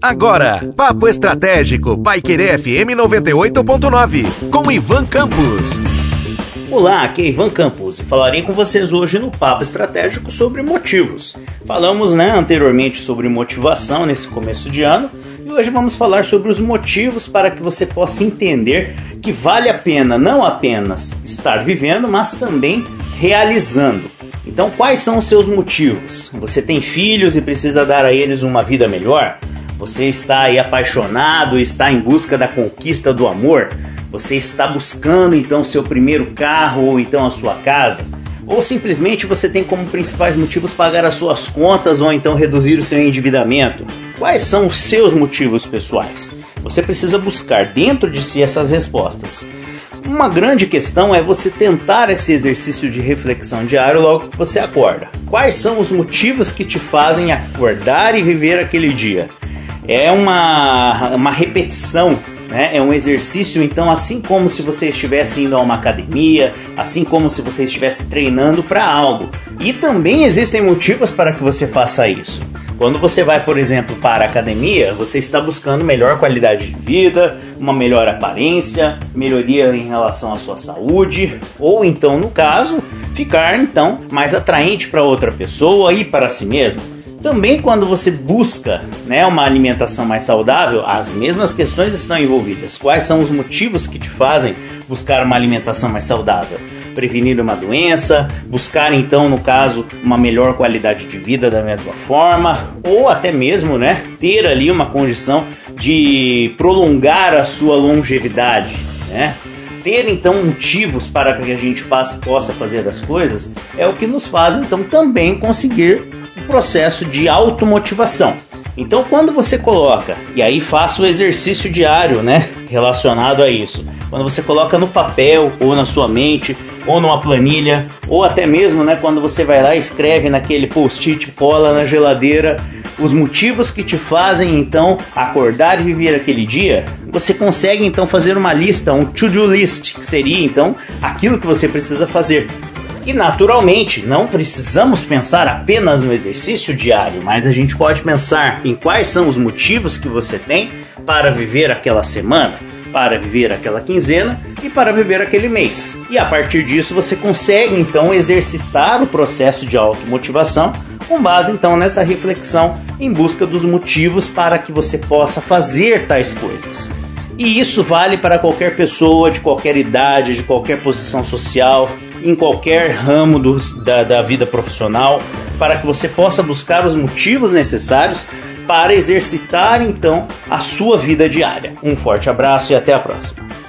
Agora, Papo Estratégico, Paiquerê FM 98.9, com Ivan Campos. Olá, aqui é Ivan Campos e falarei com vocês hoje no Papo Estratégico sobre motivos. Falamos né, anteriormente sobre motivação nesse começo de ano e hoje vamos falar sobre os motivos para que você possa entender que vale a pena não apenas estar vivendo, mas também realizando. Então, quais são os seus motivos? Você tem filhos e precisa dar a eles uma vida melhor? Você está aí apaixonado, está em busca da conquista do amor? Você está buscando então seu primeiro carro ou então a sua casa? Ou simplesmente você tem como principais motivos pagar as suas contas ou então reduzir o seu endividamento? Quais são os seus motivos pessoais? Você precisa buscar dentro de si essas respostas. Uma grande questão é você tentar esse exercício de reflexão diário logo que você acorda. Quais são os motivos que te fazem acordar e viver aquele dia? É uma, uma repetição né? É um exercício, então, assim como se você estivesse indo a uma academia, assim como se você estivesse treinando para algo. E também existem motivos para que você faça isso. Quando você vai, por exemplo, para a academia, você está buscando melhor qualidade de vida, uma melhor aparência, melhoria em relação à sua saúde, ou então, no caso, ficar então mais atraente para outra pessoa e para si mesmo. Também quando você busca né, uma alimentação mais saudável, as mesmas questões estão envolvidas. Quais são os motivos que te fazem buscar uma alimentação mais saudável? Prevenir uma doença, buscar então, no caso, uma melhor qualidade de vida da mesma forma, ou até mesmo né, ter ali uma condição de prolongar a sua longevidade. Né? ter então motivos para que a gente possa fazer as coisas é o que nos faz então também conseguir processo de automotivação. Então, quando você coloca, e aí faça o exercício diário, né, relacionado a isso. Quando você coloca no papel ou na sua mente ou numa planilha, ou até mesmo, né, quando você vai lá e escreve naquele post-it, cola na geladeira os motivos que te fazem então acordar e viver aquele dia, você consegue então fazer uma lista, um to-do list, que seria então aquilo que você precisa fazer. E naturalmente, não precisamos pensar apenas no exercício diário, mas a gente pode pensar em quais são os motivos que você tem para viver aquela semana, para viver aquela quinzena e para viver aquele mês. E a partir disso você consegue então exercitar o processo de automotivação com base então nessa reflexão em busca dos motivos para que você possa fazer tais coisas. E isso vale para qualquer pessoa, de qualquer idade, de qualquer posição social, em qualquer ramo do, da, da vida profissional, para que você possa buscar os motivos necessários para exercitar então a sua vida diária. Um forte abraço e até a próxima.